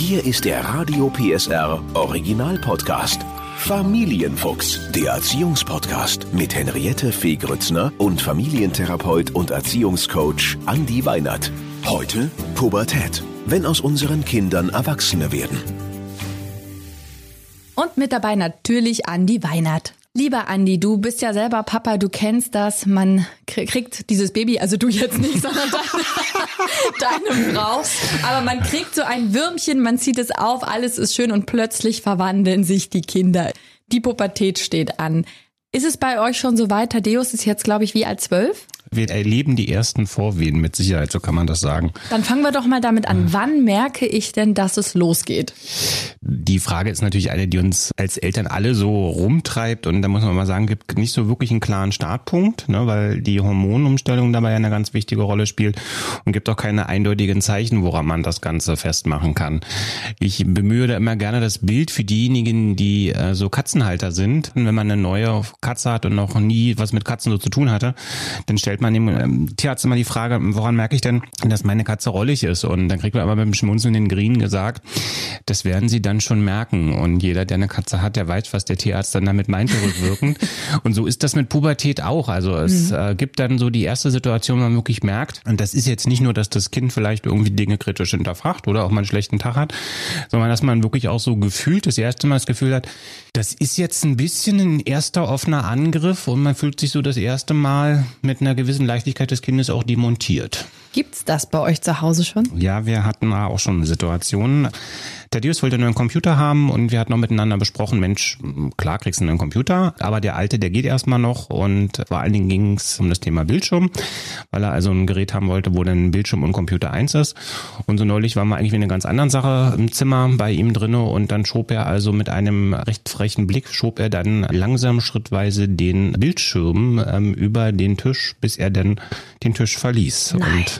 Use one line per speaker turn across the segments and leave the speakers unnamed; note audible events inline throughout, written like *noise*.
Hier ist der Radio PSR Original Podcast. Familienfuchs, der Erziehungspodcast mit Henriette Fee Grützner und Familientherapeut und Erziehungscoach Andi Weinert. Heute Pubertät, wenn aus unseren Kindern Erwachsene werden.
Und mit dabei natürlich Andi Weinert. Lieber Andi, du bist ja selber Papa, du kennst das. Man kriegt dieses Baby, also du jetzt nicht, *laughs* sondern deine, deine Frau. Aber man kriegt so ein Würmchen, man zieht es auf, alles ist schön und plötzlich verwandeln sich die Kinder. Die Pubertät steht an. Ist es bei euch schon so weit? Thaddeus ist jetzt, glaube ich, wie alt zwölf?
Wir erleben die ersten Vorwehen mit Sicherheit, so kann man das sagen.
Dann fangen wir doch mal damit an. Wann merke ich denn, dass es losgeht?
Die Frage ist natürlich eine, die uns als Eltern alle so rumtreibt und da muss man mal sagen, gibt nicht so wirklich einen klaren Startpunkt, ne, weil die Hormonumstellung dabei eine ganz wichtige Rolle spielt und gibt auch keine eindeutigen Zeichen, woran man das Ganze festmachen kann. Ich bemühe da immer gerne das Bild für diejenigen, die äh, so Katzenhalter sind. Wenn man eine neue Katze hat und noch nie was mit Katzen so zu tun hatte, dann stellt stellt man dem ähm, Tierarzt immer die Frage, woran merke ich denn, dass meine Katze rollig ist? Und dann kriegt man aber mit dem schmunzelnden Grien gesagt, das werden sie dann schon merken. Und jeder, der eine Katze hat, der weiß, was der Tierarzt dann damit meint, rückwirkend. *laughs* und so ist das mit Pubertät auch. Also es mhm. äh, gibt dann so die erste Situation, wo man wirklich merkt, und das ist jetzt nicht nur, dass das Kind vielleicht irgendwie Dinge kritisch hinterfragt oder auch mal einen schlechten Tag hat, sondern dass man wirklich auch so gefühlt das erste Mal das Gefühl hat, das ist jetzt ein bisschen ein erster offener Angriff und man fühlt sich so das erste Mal mit einer gewissen Leichtigkeit des Kindes auch demontiert.
Gibt's das bei euch zu Hause schon?
Ja, wir hatten auch schon Situationen. Thaddeus wollte nur einen Computer haben und wir hatten noch miteinander besprochen, Mensch, klar kriegst du einen Computer, aber der alte, der geht erstmal noch und vor allen Dingen ging es um das Thema Bildschirm, weil er also ein Gerät haben wollte, wo dann Bildschirm und Computer eins ist. Und so neulich waren wir eigentlich mit einer ganz anderen Sache im Zimmer bei ihm drinne und dann schob er also mit einem recht frechen Blick, schob er dann langsam schrittweise den Bildschirm ähm, über den Tisch, bis er dann den Tisch verließ.
Nein.
Und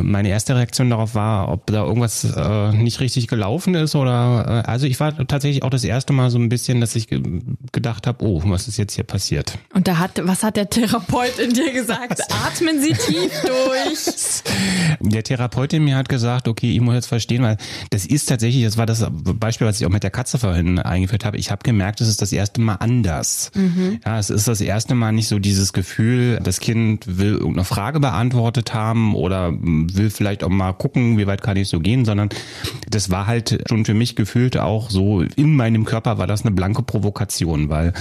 meine erste Reaktion darauf war, ob da irgendwas äh, nicht richtig gelaufen ist oder äh, also ich war tatsächlich auch das erste Mal so ein bisschen, dass ich ge gedacht habe, oh, was ist jetzt hier passiert?
Und da hat, was hat der Therapeut in dir gesagt? Atmen Sie tief *laughs* durch.
Der Therapeut in mir hat gesagt, okay, ich muss jetzt verstehen, weil das ist tatsächlich, das war das Beispiel, was ich auch mit der Katze vorhin eingeführt habe. Ich habe gemerkt, es ist das erste Mal anders. Mhm. Ja, es ist das erste Mal nicht so dieses Gefühl, das Kind will irgendeine Frage beantwortet haben oder will vielleicht auch mal gucken, wie weit kann ich so gehen, sondern das war halt schon für mich gefühlt auch so in meinem Körper war das eine blanke Provokation, weil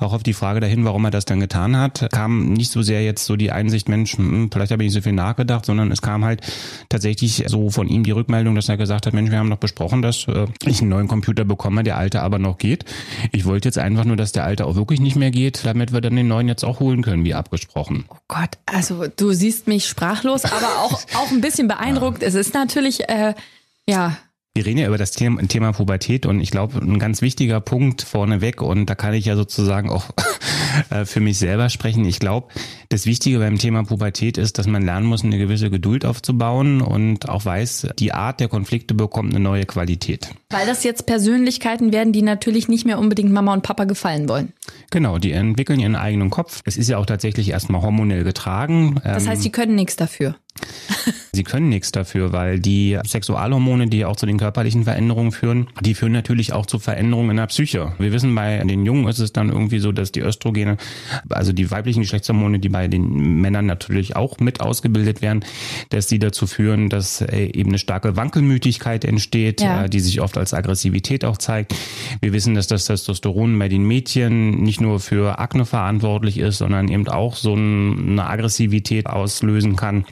auch auf die Frage dahin, warum er das dann getan hat, kam nicht so sehr jetzt so die Einsicht, Mensch, hm, vielleicht habe ich nicht so viel nachgedacht, sondern es kam halt tatsächlich so von ihm die Rückmeldung, dass er gesagt hat, Mensch, wir haben doch besprochen, dass äh, ich einen neuen Computer bekomme, der alte aber noch geht. Ich wollte jetzt einfach nur, dass der alte auch wirklich nicht mehr geht, damit wir dann den neuen jetzt auch holen können, wie abgesprochen.
Oh Gott, also du siehst mich sprachlos, aber auch, *laughs* auch auch ein bisschen beeindruckt. Ja. Es ist natürlich, äh, ja,
wir reden ja über das Thema, Thema Pubertät und ich glaube, ein ganz wichtiger Punkt vorneweg und da kann ich ja sozusagen auch *laughs* äh, für mich selber sprechen. Ich glaube, das Wichtige beim Thema Pubertät ist, dass man lernen muss, eine gewisse Geduld aufzubauen und auch weiß, die Art der Konflikte bekommt eine neue Qualität.
Weil das jetzt Persönlichkeiten werden, die natürlich nicht mehr unbedingt Mama und Papa gefallen wollen.
Genau, die entwickeln ihren eigenen Kopf. Es ist ja auch tatsächlich erstmal hormonell getragen.
Das heißt, sie können nichts dafür. *laughs*
Sie können nichts dafür, weil die Sexualhormone, die auch zu den körperlichen Veränderungen führen, die führen natürlich auch zu Veränderungen in der Psyche. Wir wissen, bei den Jungen ist es dann irgendwie so, dass die Östrogene, also die weiblichen Geschlechtshormone, die bei den Männern natürlich auch mit ausgebildet werden, dass die dazu führen, dass äh, eben eine starke Wankelmütigkeit entsteht, ja. Äh, die sich oft als Aggressivität auch zeigt. Wir wissen, dass das Testosteron bei den Mädchen nicht nur für Akne verantwortlich ist, sondern eben auch so eine Aggressivität auslösen kann.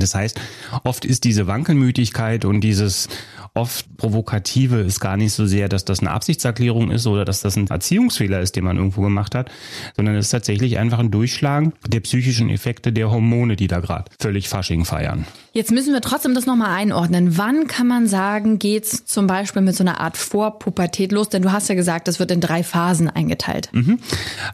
Das heißt, oft ist diese Wankelmütigkeit und dieses oft Provokative ist gar nicht so sehr, dass das eine Absichtserklärung ist oder dass das ein Erziehungsfehler ist, den man irgendwo gemacht hat, sondern es ist tatsächlich einfach ein Durchschlagen der psychischen Effekte der Hormone, die da gerade völlig Fasching feiern.
Jetzt müssen wir trotzdem das nochmal einordnen. Wann kann man sagen, geht's zum Beispiel mit so einer Art Vorpubertät los? Denn du hast ja gesagt, das wird in drei Phasen eingeteilt.
Mhm.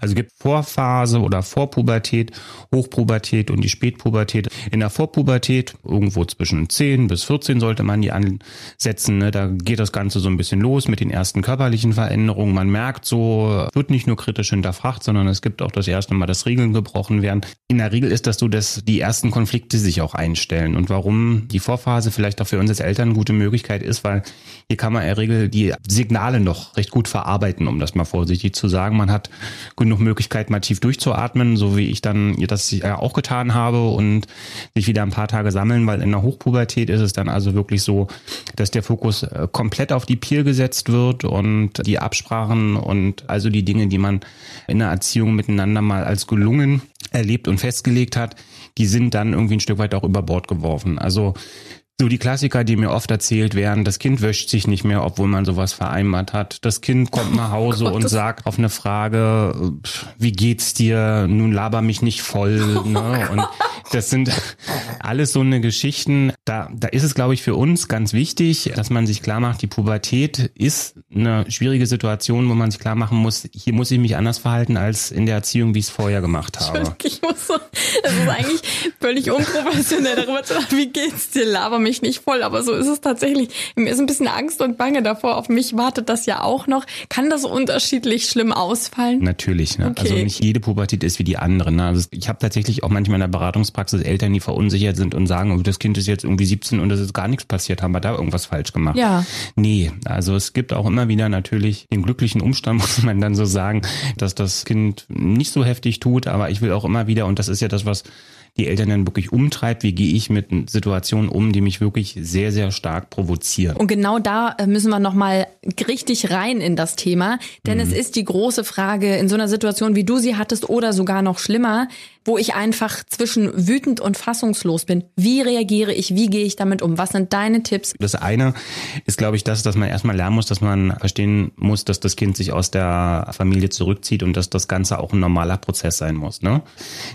Also gibt Vorphase oder Vorpubertät, Hochpubertät und die Spätpubertät. In der Vorpubertät, irgendwo zwischen 10 bis 14 sollte man die ansetzen setzen. Ne? Da geht das Ganze so ein bisschen los mit den ersten körperlichen Veränderungen. Man merkt so, wird nicht nur kritisch hinterfragt, sondern es gibt auch das erste Mal, dass Regeln gebrochen werden. In der Regel ist das so, dass die ersten Konflikte sich auch einstellen. Und warum die Vorphase vielleicht auch für uns als Eltern eine gute Möglichkeit ist, weil hier kann man in der Regel die Signale noch recht gut verarbeiten, um das mal vorsichtig zu sagen. Man hat genug Möglichkeit, mal tief durchzuatmen, so wie ich dann das auch getan habe und sich wieder ein paar Tage sammeln, weil in der Hochpubertät ist es dann also wirklich so, dass der Fokus äh, komplett auf die Peer gesetzt wird und die Absprachen und also die Dinge, die man in der Erziehung miteinander mal als gelungen erlebt und festgelegt hat, die sind dann irgendwie ein Stück weit auch über Bord geworfen. Also so die Klassiker, die mir oft erzählt werden, das Kind wäscht sich nicht mehr, obwohl man sowas vereinbart hat. Das Kind kommt nach Hause oh und sagt auf eine Frage, wie geht's dir? Nun laber mich nicht voll. Oh *laughs* ne? Und das sind alles so eine Geschichten. Da, da ist es, glaube ich, für uns ganz wichtig, dass man sich klar macht, die Pubertät ist eine schwierige Situation, wo man sich klar machen muss, hier muss ich mich anders verhalten als in der Erziehung, wie ich es vorher gemacht *laughs* habe.
Ich muss so, das ist eigentlich völlig unprofessionell darüber zu sagen, wie geht's dir? Laber mich mich nicht voll, aber so ist es tatsächlich. Mir ist ein bisschen Angst und Bange davor. Auf mich wartet das ja auch noch. Kann das unterschiedlich schlimm ausfallen?
Natürlich. Ne? Also okay. Also nicht jede Pubertät ist wie die andere. Ne? Also ich habe tatsächlich auch manchmal in der Beratungspraxis Eltern, die verunsichert sind und sagen, oh, das Kind ist jetzt irgendwie 17 und es ist gar nichts passiert. Haben wir da irgendwas falsch gemacht?
Ja.
Nee, also es gibt auch immer wieder natürlich den glücklichen Umstand, *laughs* muss man dann so sagen, dass das Kind nicht so heftig tut, aber ich will auch immer wieder, und das ist ja das, was die Eltern dann wirklich umtreibt. Wie gehe ich mit Situationen um, die mich wirklich sehr, sehr stark provozieren?
Und genau da äh, müssen wir nochmal richtig rein in das Thema. Denn mhm. es ist die große Frage in so einer Situation, wie du sie hattest oder sogar noch schlimmer, wo ich einfach zwischen wütend und fassungslos bin. Wie reagiere ich? Wie gehe ich damit um? Was sind deine Tipps?
Das eine ist, glaube ich, das, dass man erstmal lernen muss, dass man verstehen muss, dass das Kind sich aus der Familie zurückzieht und dass das Ganze auch ein normaler Prozess sein muss. Ne?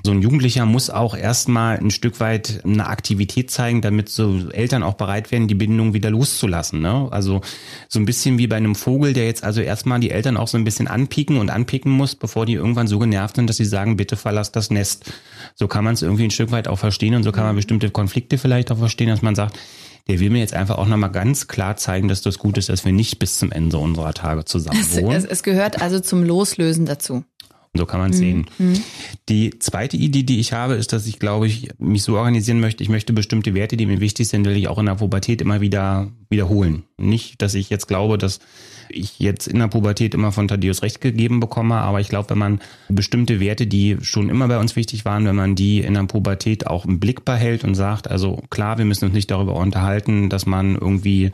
So ein Jugendlicher muss auch erstmal ein Stück weit eine Aktivität zeigen, damit so Eltern auch bereit werden, die Bindung wieder loszulassen. Ne? Also so ein bisschen wie bei einem Vogel, der jetzt also erstmal die Eltern auch so ein bisschen anpieken und anpicken muss, bevor die irgendwann so genervt sind, dass sie sagen, bitte verlass das Nest ist. So kann man es irgendwie ein Stück weit auch verstehen und so kann man mhm. bestimmte Konflikte vielleicht auch verstehen, dass man sagt, der will mir jetzt einfach auch nochmal ganz klar zeigen, dass das gut ist, dass wir nicht bis zum Ende unserer Tage zusammen wohnen.
Es, es, es gehört also zum Loslösen dazu.
So kann man es mhm. sehen. Mhm. Die zweite Idee, die ich habe, ist, dass ich, glaube ich, mich so organisieren möchte. Ich möchte bestimmte Werte, die mir wichtig sind, will ich auch in der Pubertät immer wieder wiederholen. Nicht, dass ich jetzt glaube, dass ich jetzt in der Pubertät immer von Thaddeus recht gegeben bekomme, aber ich glaube, wenn man bestimmte Werte, die schon immer bei uns wichtig waren, wenn man die in der Pubertät auch im Blick behält und sagt, also klar, wir müssen uns nicht darüber unterhalten, dass man irgendwie,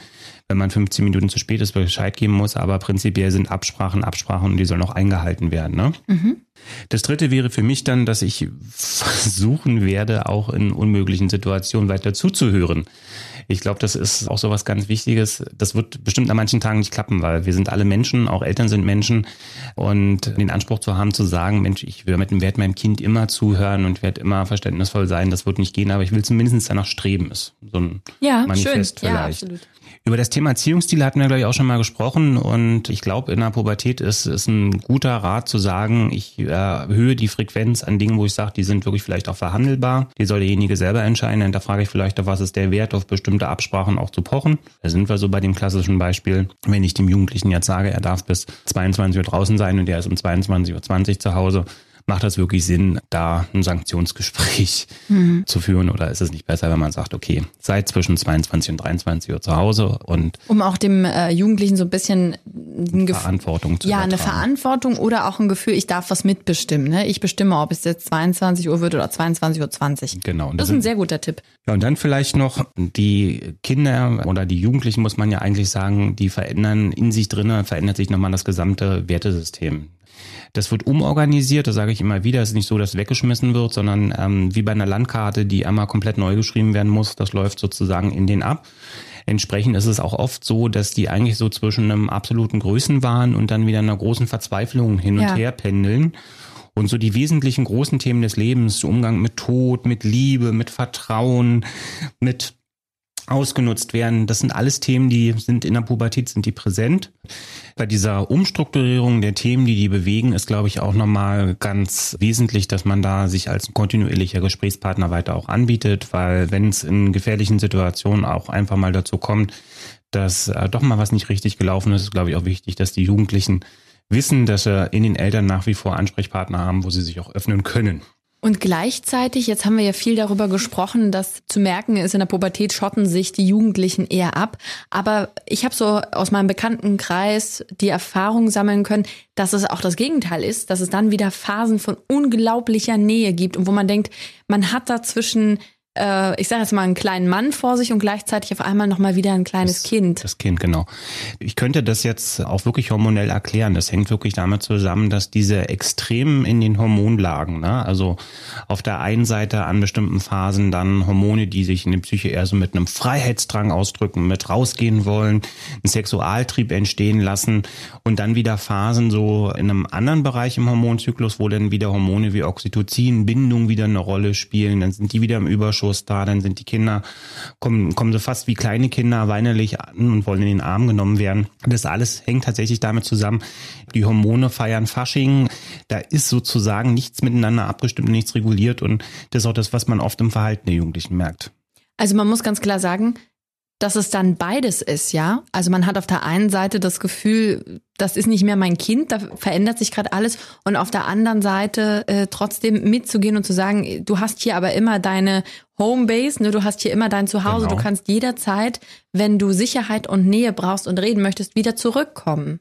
wenn man 15 Minuten zu spät ist, Bescheid geben muss, aber prinzipiell sind Absprachen Absprachen und die sollen auch eingehalten werden. Ne? Mhm. Das dritte wäre für mich dann, dass ich *laughs* versuchen werde, auch in unmöglichen Situationen weiter zuzuhören. Ich glaube, das ist auch so was ganz Wichtiges. Das wird bestimmt an manchen Tagen nicht klappen, weil wir sind alle Menschen, auch Eltern sind Menschen. Und den Anspruch zu haben, zu sagen, Mensch, ich werde meinem Kind immer zuhören und werde immer verständnisvoll sein, das wird nicht gehen, aber ich will zumindest danach streben. Ist so ein
ja,
Manifest
schön.
vielleicht.
Ja, absolut.
Über das Thema Erziehungsstil hatten wir, glaube ich, auch schon mal gesprochen. Und ich glaube, in der Pubertät ist es ein guter Rat zu sagen, ich erhöhe die Frequenz an Dingen, wo ich sage, die sind wirklich vielleicht auch verhandelbar. Die soll derjenige selber entscheiden. Da frage ich vielleicht, auf was ist der Wert, auf bestimmte Absprachen auch zu pochen. Da sind wir so bei dem klassischen Beispiel. Wenn ich dem Jugendlichen jetzt sage, er darf bis 22 Uhr draußen sein und er ist um 22.20 Uhr zu Hause, macht das wirklich Sinn, da ein Sanktionsgespräch mhm. zu führen oder ist es nicht besser, wenn man sagt, okay, seid zwischen 22 und 23 Uhr zu Hause und
um auch dem äh, Jugendlichen so ein bisschen
ein Verantwortung zu
Ja, eine Verantwortung oder auch ein Gefühl, ich darf was mitbestimmen. Ne? Ich bestimme, ob es jetzt 22 Uhr wird oder 22.20 Uhr.
Genau.
Und das, das ist ein sehr guter Tipp.
Ja, und dann vielleicht noch die Kinder oder die Jugendlichen, muss man ja eigentlich sagen, die verändern in sich drinnen, verändert sich nochmal das gesamte Wertesystem. Das wird umorganisiert, das sage ich immer wieder. Es ist nicht so, dass weggeschmissen wird, sondern ähm, wie bei einer Landkarte, die einmal komplett neu geschrieben werden muss. Das läuft sozusagen in den ab. Entsprechend ist es auch oft so, dass die eigentlich so zwischen einem absoluten Größenwahn und dann wieder einer großen Verzweiflung hin und ja. her pendeln. Und so die wesentlichen großen Themen des Lebens, Umgang mit Tod, mit Liebe, mit Vertrauen, mit ausgenutzt werden. Das sind alles Themen, die sind in der Pubertät, sind die präsent. Bei dieser Umstrukturierung der Themen, die die bewegen, ist, glaube ich, auch nochmal ganz wesentlich, dass man da sich als kontinuierlicher Gesprächspartner weiter auch anbietet, weil wenn es in gefährlichen Situationen auch einfach mal dazu kommt, dass äh, doch mal was nicht richtig gelaufen ist, ist, glaube ich, auch wichtig, dass die Jugendlichen wissen, dass sie in den Eltern nach wie vor Ansprechpartner haben, wo sie sich auch öffnen können.
Und gleichzeitig, jetzt haben wir ja viel darüber gesprochen, dass zu merken ist, in der Pubertät schotten sich die Jugendlichen eher ab. Aber ich habe so aus meinem Bekanntenkreis die Erfahrung sammeln können, dass es auch das Gegenteil ist, dass es dann wieder Phasen von unglaublicher Nähe gibt und wo man denkt, man hat dazwischen äh, ich sage jetzt mal, einen kleinen Mann vor sich und gleichzeitig auf einmal nochmal wieder ein kleines
das,
Kind.
Das Kind, genau. Ich könnte das jetzt auch wirklich hormonell erklären. Das hängt wirklich damit zusammen, dass diese Extremen in den Hormonlagen, ne? also auf der einen Seite an bestimmten Phasen dann Hormone, die sich in der Psyche eher so mit einem Freiheitsdrang ausdrücken, mit rausgehen wollen, einen Sexualtrieb entstehen lassen und dann wieder Phasen so in einem anderen Bereich im Hormonzyklus, wo dann wieder Hormone wie Oxytocin, Bindung wieder eine Rolle spielen, dann sind die wieder im Überschuss Vorschuss da, dann sind die Kinder, kommen, kommen so fast wie kleine Kinder weinerlich an und wollen in den Arm genommen werden. Das alles hängt tatsächlich damit zusammen, die Hormone feiern Fasching, da ist sozusagen nichts miteinander abgestimmt, nichts reguliert und das ist auch das, was man oft im Verhalten der Jugendlichen merkt.
Also man muss ganz klar sagen, dass es dann beides ist, ja. Also man hat auf der einen Seite das Gefühl, das ist nicht mehr mein Kind, da verändert sich gerade alles. Und auf der anderen Seite äh, trotzdem mitzugehen und zu sagen, du hast hier aber immer deine Homebase, ne, du hast hier immer dein Zuhause, genau. du kannst jederzeit, wenn du Sicherheit und Nähe brauchst und reden möchtest, wieder zurückkommen.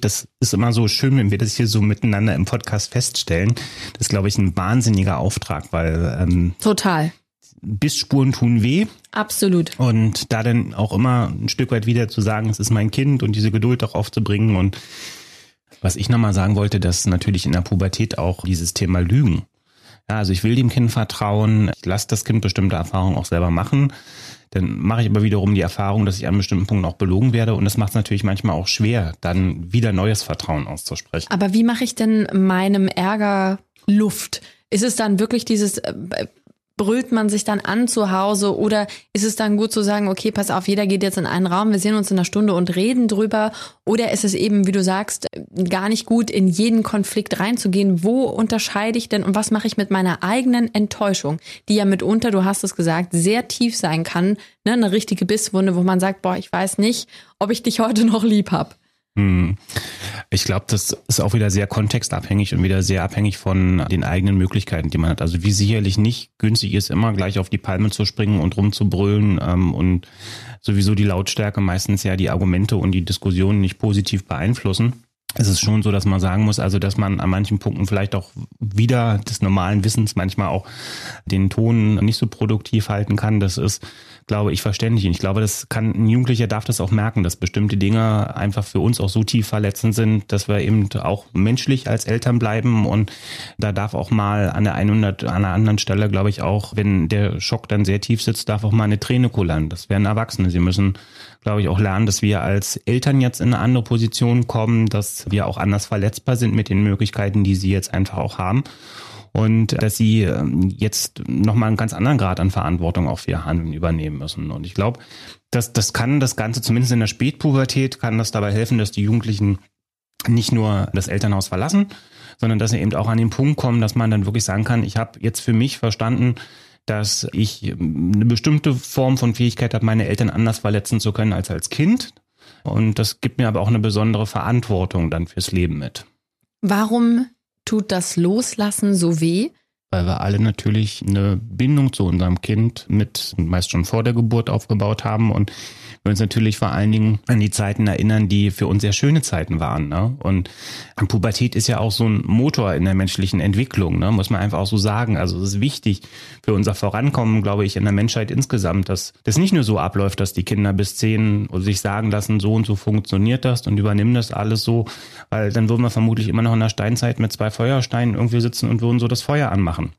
Das ist immer so schön, wenn wir das hier so miteinander im Podcast feststellen. Das ist, glaube ich, ein wahnsinniger Auftrag, weil
ähm, total
Bissspuren tun weh.
Absolut.
Und da dann auch immer ein Stück weit wieder zu sagen, es ist mein Kind und diese Geduld auch aufzubringen. Und was ich nochmal sagen wollte, dass natürlich in der Pubertät auch dieses Thema Lügen. Ja, also ich will dem Kind vertrauen, ich lasse das Kind bestimmte Erfahrungen auch selber machen. Dann mache ich aber wiederum die Erfahrung, dass ich an bestimmten Punkten auch belogen werde. Und das macht es natürlich manchmal auch schwer, dann wieder neues Vertrauen auszusprechen.
Aber wie mache ich denn meinem Ärger Luft? Ist es dann wirklich dieses, äh, brüllt man sich dann an zu Hause oder ist es dann gut zu sagen, okay, pass auf, jeder geht jetzt in einen Raum, wir sehen uns in einer Stunde und reden drüber oder ist es eben, wie du sagst, gar nicht gut, in jeden Konflikt reinzugehen? Wo unterscheide ich denn und was mache ich mit meiner eigenen Enttäuschung, die ja mitunter, du hast es gesagt, sehr tief sein kann, ne? eine richtige Bisswunde, wo man sagt, boah, ich weiß nicht, ob ich dich heute noch lieb hab.
Hm. Ich glaube, das ist auch wieder sehr kontextabhängig und wieder sehr abhängig von den eigenen Möglichkeiten, die man hat. Also wie sicherlich nicht günstig ist, immer gleich auf die Palme zu springen und rumzubrüllen ähm, und sowieso die Lautstärke meistens ja die Argumente und die Diskussionen nicht positiv beeinflussen es ist schon so, dass man sagen muss, also dass man an manchen Punkten vielleicht auch wieder des normalen Wissens manchmal auch den Ton nicht so produktiv halten kann. Das ist, glaube ich, verständlich. Und ich glaube, das kann ein Jugendlicher darf das auch merken, dass bestimmte Dinge einfach für uns auch so tief verletzend sind, dass wir eben auch menschlich als Eltern bleiben. Und da darf auch mal an der einen oder an der anderen Stelle, glaube ich, auch, wenn der Schock dann sehr tief sitzt, darf auch mal eine Träne kullern. Das werden Erwachsene. Sie müssen glaube ich, auch lernen, dass wir als Eltern jetzt in eine andere Position kommen, dass wir auch anders verletzbar sind mit den Möglichkeiten, die sie jetzt einfach auch haben. Und dass sie ähm, jetzt nochmal einen ganz anderen Grad an Verantwortung auch für ihr Handeln übernehmen müssen. Und ich glaube, das, das kann das Ganze, zumindest in der Spätpubertät, kann das dabei helfen, dass die Jugendlichen nicht nur das Elternhaus verlassen, sondern dass sie eben auch an den Punkt kommen, dass man dann wirklich sagen kann, ich habe jetzt für mich verstanden, dass ich ähm, eine bestimmte Form von Fähigkeit habe, meine Eltern anders verletzen zu können als als Kind. Und das gibt mir aber auch eine besondere Verantwortung dann fürs Leben mit.
Warum tut das Loslassen so weh?
Weil wir alle natürlich eine Bindung zu unserem Kind mit meist schon vor der Geburt aufgebaut haben und wir uns natürlich vor allen Dingen an die Zeiten erinnern, die für uns sehr schöne Zeiten waren. Ne? Und Pubertät ist ja auch so ein Motor in der menschlichen Entwicklung, ne? muss man einfach auch so sagen. Also es ist wichtig für unser Vorankommen, glaube ich, in der Menschheit insgesamt, dass das nicht nur so abläuft, dass die Kinder bis zehn sich sagen lassen, so und so funktioniert das und übernehmen das alles so, weil dann würden wir vermutlich immer noch in der Steinzeit mit zwei Feuersteinen irgendwie sitzen und würden so das Feuer anmachen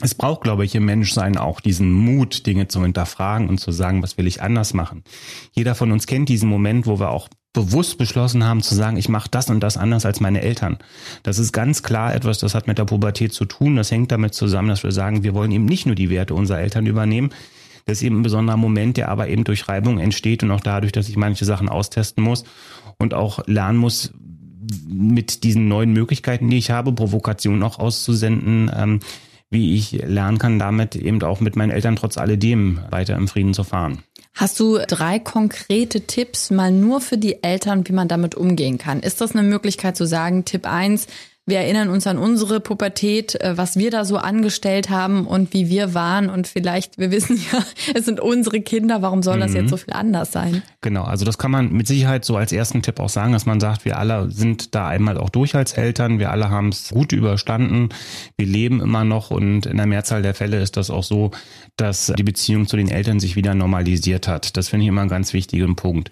es braucht, glaube ich, im Menschsein auch diesen Mut, Dinge zu hinterfragen und zu sagen, was will ich anders machen. Jeder von uns kennt diesen Moment, wo wir auch bewusst beschlossen haben zu sagen, ich mache das und das anders als meine Eltern. Das ist ganz klar etwas, das hat mit der Pubertät zu tun. Das hängt damit zusammen, dass wir sagen, wir wollen eben nicht nur die Werte unserer Eltern übernehmen, Das ist eben ein besonderer Moment, der aber eben durch Reibung entsteht und auch dadurch, dass ich manche Sachen austesten muss und auch lernen muss, mit diesen neuen Möglichkeiten, die ich habe, Provokationen auch auszusenden, ähm, wie ich lernen kann, damit eben auch mit meinen Eltern trotz alledem weiter im Frieden zu fahren.
Hast du drei konkrete Tipps mal nur für die Eltern, wie man damit umgehen kann? Ist das eine Möglichkeit zu sagen, Tipp eins wir erinnern uns an unsere Pubertät, äh, was wir da so angestellt haben und wie wir waren. Und vielleicht, wir wissen *laughs* ja, es sind unsere Kinder, warum soll das mhm. jetzt so viel anders sein?
Genau, also das kann man mit Sicherheit so als ersten Tipp auch sagen, dass man sagt, wir alle sind da einmal auch durch als Eltern, wir alle haben es gut überstanden, wir leben immer noch und in der Mehrzahl der Fälle ist das auch so, dass die Beziehung zu den Eltern sich wieder normalisiert hat. Das finde ich immer einen ganz wichtigen Punkt.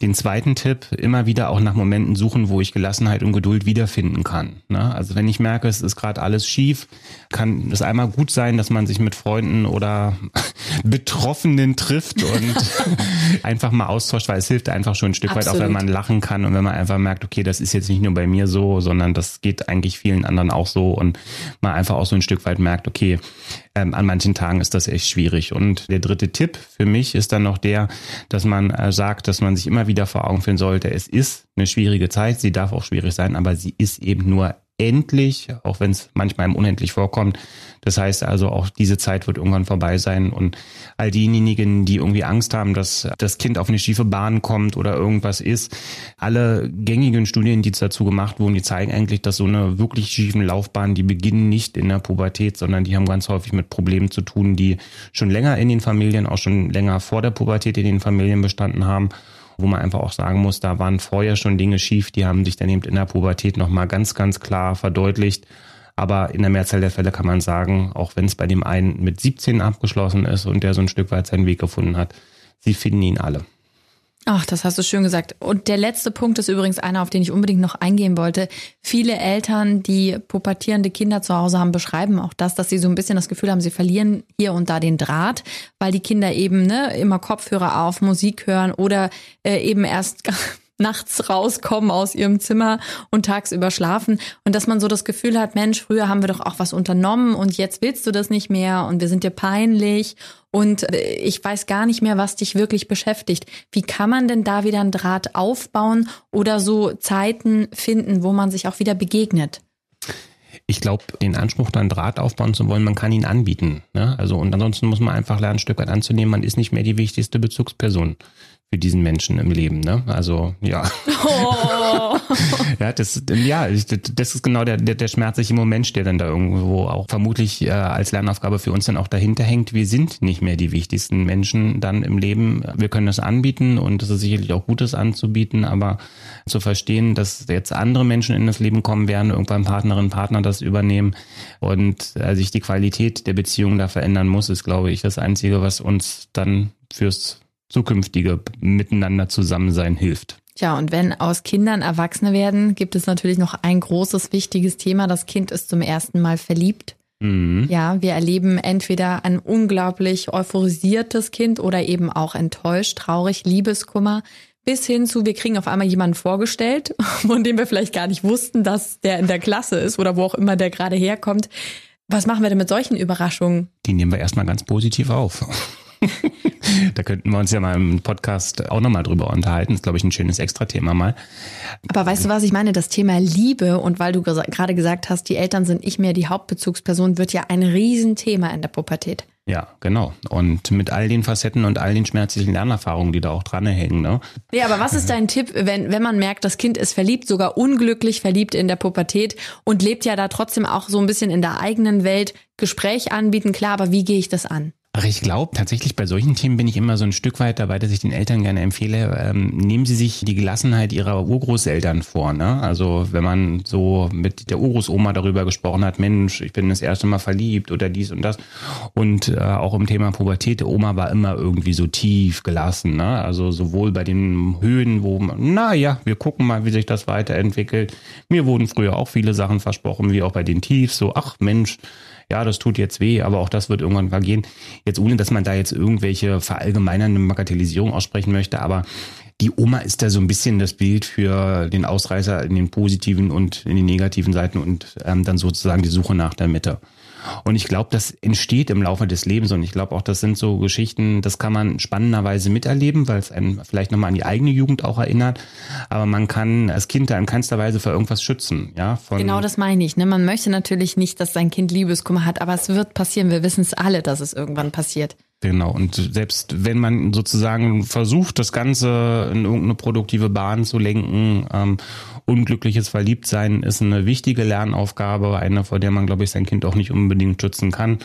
Den zweiten Tipp, immer wieder auch nach Momenten suchen, wo ich Gelassenheit und Geduld wiederfinden kann. Ne? Also wenn ich merke, es ist gerade alles schief, kann es einmal gut sein, dass man sich mit Freunden oder *laughs* Betroffenen trifft und *laughs* einfach mal austauscht, weil es hilft einfach schon ein Stück Absolut. weit, auch wenn man lachen kann und wenn man einfach merkt, okay, das ist jetzt nicht nur bei mir so, sondern das geht eigentlich vielen anderen auch so und man einfach auch so ein Stück weit merkt, okay, ähm, an manchen Tagen ist das echt schwierig. Und der dritte Tipp für mich ist dann noch der, dass man äh, sagt, dass man sich immer wieder vor Augen führen sollte, es ist eine schwierige Zeit, sie darf auch schwierig sein, aber sie ist eben nur endlich, auch wenn es manchmal im unendlich vorkommt. Das heißt also, auch diese Zeit wird irgendwann vorbei sein und all diejenigen, die irgendwie Angst haben, dass das Kind auf eine schiefe Bahn kommt oder irgendwas ist, alle gängigen Studien, die dazu gemacht wurden, die zeigen eigentlich, dass so eine wirklich schiefen Laufbahn, die beginnen nicht in der Pubertät, sondern die haben ganz häufig mit Problemen zu tun, die schon länger in den Familien, auch schon länger vor der Pubertät in den Familien bestanden haben wo man einfach auch sagen muss, da waren vorher schon Dinge schief, die haben sich dann eben in der Pubertät nochmal ganz, ganz klar verdeutlicht. Aber in der Mehrzahl der Fälle kann man sagen, auch wenn es bei dem einen mit 17 abgeschlossen ist und der so ein Stück weit seinen Weg gefunden hat, sie finden ihn alle.
Ach, das hast du schön gesagt. Und der letzte Punkt ist übrigens einer, auf den ich unbedingt noch eingehen wollte. Viele Eltern, die pubertierende Kinder zu Hause haben, beschreiben auch das, dass sie so ein bisschen das Gefühl haben, sie verlieren hier und da den Draht, weil die Kinder eben ne, immer Kopfhörer auf, Musik hören oder äh, eben erst *laughs* nachts rauskommen aus ihrem Zimmer und tagsüber schlafen und dass man so das Gefühl hat, Mensch, früher haben wir doch auch was unternommen und jetzt willst du das nicht mehr und wir sind dir peinlich und äh, ich weiß gar nicht mehr, was dich wirklich beschäftigt. Wie kann man denn da wieder einen Draht aufbauen oder so Zeiten finden, wo man sich auch wieder begegnet?
ich glaube, den Anspruch, dann Draht aufbauen zu wollen, man kann ihn anbieten. Ne? Also und ansonsten muss man einfach lernen, ein Stück weit anzunehmen, man ist nicht mehr die wichtigste Bezugsperson für diesen Menschen im Leben. Ne? Also ja. Oh. *laughs* ja, das, ja, das ist genau der, der, der schmerzliche Moment, der dann da irgendwo auch vermutlich äh, als Lernaufgabe für uns dann auch dahinter hängt. Wir sind nicht mehr die wichtigsten Menschen dann im Leben. Wir können das anbieten und es ist sicherlich auch Gutes anzubieten, aber zu verstehen, dass jetzt andere Menschen in das Leben kommen werden, irgendwann Partnerin, Partner das übernehmen und äh, sich die Qualität der Beziehung da verändern muss, ist, glaube ich, das Einzige, was uns dann fürs zukünftige Miteinander Zusammensein hilft.
Tja, und wenn aus Kindern Erwachsene werden, gibt es natürlich noch ein großes, wichtiges Thema. Das Kind ist zum ersten Mal verliebt. Mhm. Ja, wir erleben entweder ein unglaublich euphorisiertes Kind oder eben auch enttäuscht, traurig, Liebeskummer, bis hin zu, wir kriegen auf einmal jemanden vorgestellt, *laughs* von dem wir vielleicht gar nicht wussten, dass der in der Klasse ist oder wo auch immer der gerade herkommt. Was machen wir denn mit solchen Überraschungen?
Die nehmen wir erstmal ganz positiv auf. *laughs* *laughs* da könnten wir uns ja mal im Podcast auch nochmal drüber unterhalten. Das ist, glaube ich, ein schönes Extra-Thema mal.
Aber weißt du, was ich meine? Das Thema Liebe und weil du gerade gesagt hast, die Eltern sind nicht mehr die Hauptbezugsperson, wird ja ein Riesenthema in der Pubertät.
Ja, genau. Und mit all den Facetten und all den schmerzlichen Lernerfahrungen, die da auch dranhängen. Ne?
Ja, aber was ist dein Tipp, wenn, wenn man merkt, das Kind ist verliebt, sogar unglücklich verliebt in der Pubertät und lebt ja da trotzdem auch so ein bisschen in der eigenen Welt, Gespräch anbieten, klar, aber wie gehe ich das an?
Ach, ich glaube, tatsächlich bei solchen Themen bin ich immer so ein Stück weit dabei, dass ich den Eltern gerne empfehle, ähm, nehmen Sie sich die Gelassenheit Ihrer Urgroßeltern vor. Ne? Also wenn man so mit der Urgroßoma darüber gesprochen hat, Mensch, ich bin das erste Mal verliebt oder dies und das. Und äh, auch im Thema Pubertät, Oma war immer irgendwie so tief gelassen. Ne? Also sowohl bei den Höhen, wo man, na ja, wir gucken mal, wie sich das weiterentwickelt. Mir wurden früher auch viele Sachen versprochen, wie auch bei den Tiefs, so, ach Mensch, ja, das tut jetzt weh, aber auch das wird irgendwann vergehen. Jetzt ohne, dass man da jetzt irgendwelche verallgemeinernde Bagatellisierung aussprechen möchte, aber die Oma ist da so ein bisschen das Bild für den Ausreißer in den positiven und in den negativen Seiten und ähm, dann sozusagen die Suche nach der Mitte. Und ich glaube, das entsteht im Laufe des Lebens und ich glaube auch, das sind so Geschichten, das kann man spannenderweise miterleben, weil es einen vielleicht nochmal an die eigene Jugend auch erinnert. Aber man kann als Kind da in keinster Weise für irgendwas schützen. Ja,
genau das meine ich. Ne? Man möchte natürlich nicht, dass sein Kind Liebeskummer hat, aber es wird passieren. Wir wissen es alle, dass es irgendwann passiert.
Genau, und selbst wenn man sozusagen versucht, das Ganze in irgendeine produktive Bahn zu lenken, ähm, unglückliches Verliebtsein ist eine wichtige Lernaufgabe, eine, vor der man, glaube ich, sein Kind auch nicht unbedingt schützen kann.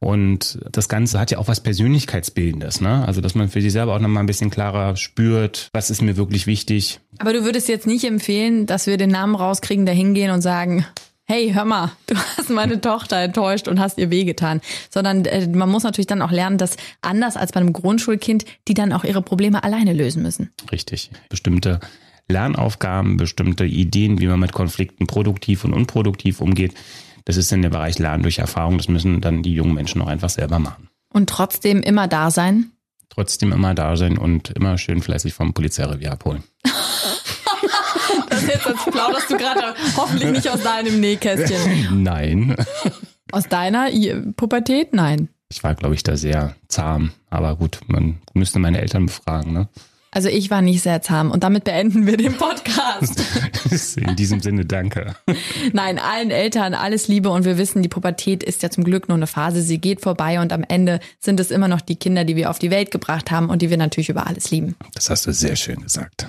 Und das Ganze hat ja auch was Persönlichkeitsbildendes, ne? Also, dass man für sich selber auch nochmal ein bisschen klarer spürt, was ist mir wirklich wichtig.
Aber du würdest jetzt nicht empfehlen, dass wir den Namen rauskriegen, da hingehen und sagen, hey, hör mal, du hast meine Tochter enttäuscht und hast ihr wehgetan. Sondern äh, man muss natürlich dann auch lernen, dass anders als bei einem Grundschulkind, die dann auch ihre Probleme alleine lösen müssen.
Richtig. Bestimmte Lernaufgaben, bestimmte Ideen, wie man mit Konflikten produktiv und unproduktiv umgeht. Das ist in der Bereich Lernen durch Erfahrung. Das müssen dann die jungen Menschen auch einfach selber machen.
Und trotzdem immer da sein?
Trotzdem immer da sein und immer schön fleißig vom Polizeirevier abholen. *laughs*
Das ist jetzt, als plauderst du gerade hoffentlich nicht aus deinem Nähkästchen. *laughs*
Nein.
Aus deiner Pubertät? Nein.
Ich war, glaube ich, da sehr zahm. Aber gut, man müsste meine Eltern befragen, ne?
Also ich war nicht sehr zahm und damit beenden wir den Podcast. *laughs*
In diesem Sinne, danke.
Nein, allen Eltern alles Liebe und wir wissen, die Pubertät ist ja zum Glück nur eine Phase. Sie geht vorbei und am Ende sind es immer noch die Kinder, die wir auf die Welt gebracht haben und die wir natürlich über alles lieben.
Das hast du sehr schön gesagt.